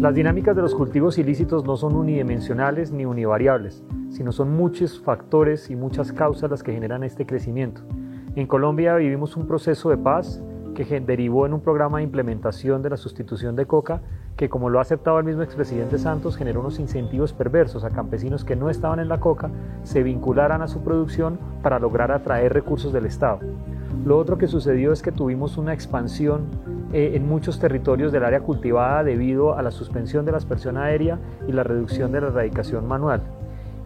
Las dinámicas de los cultivos ilícitos no son unidimensionales ni univariables, sino son muchos factores y muchas causas las que generan este crecimiento. En Colombia vivimos un proceso de paz que derivó en un programa de implementación de la sustitución de coca que como lo ha aceptado el mismo expresidente Santos generó unos incentivos perversos a campesinos que no estaban en la coca se vincularan a su producción para lograr atraer recursos del Estado. Lo otro que sucedió es que tuvimos una expansión eh, en muchos territorios del área cultivada debido a la suspensión de la aspersión aérea y la reducción de la erradicación manual.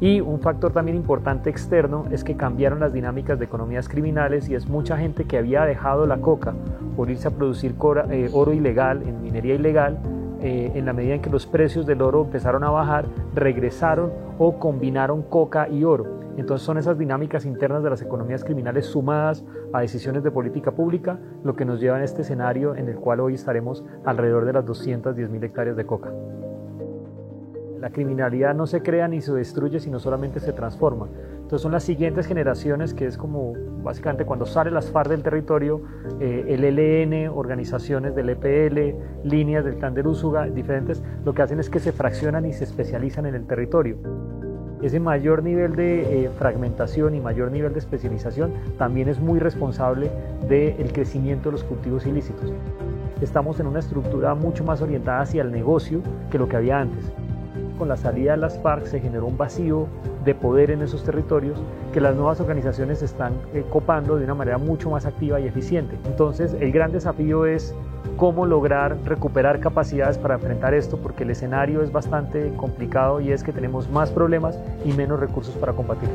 Y un factor también importante externo es que cambiaron las dinámicas de economías criminales y es mucha gente que había dejado la coca por irse a producir eh, oro ilegal, en minería ilegal, eh, en la medida en que los precios del oro empezaron a bajar, regresaron o combinaron coca y oro. Entonces son esas dinámicas internas de las economías criminales sumadas a decisiones de política pública lo que nos lleva a este escenario en el cual hoy estaremos alrededor de las 210 mil hectáreas de coca. La criminalidad no se crea ni se destruye, sino solamente se transforma. Entonces son las siguientes generaciones que es como básicamente cuando sale las FARC del territorio, eh, el ELN, organizaciones del EPL, líneas del Clan diferentes, lo que hacen es que se fraccionan y se especializan en el territorio. Ese mayor nivel de eh, fragmentación y mayor nivel de especialización también es muy responsable del crecimiento de los cultivos ilícitos. Estamos en una estructura mucho más orientada hacia el negocio que lo que había antes con la salida de las FARC se generó un vacío de poder en esos territorios que las nuevas organizaciones están eh, copando de una manera mucho más activa y eficiente. Entonces, el gran desafío es cómo lograr recuperar capacidades para enfrentar esto, porque el escenario es bastante complicado y es que tenemos más problemas y menos recursos para combatirlo.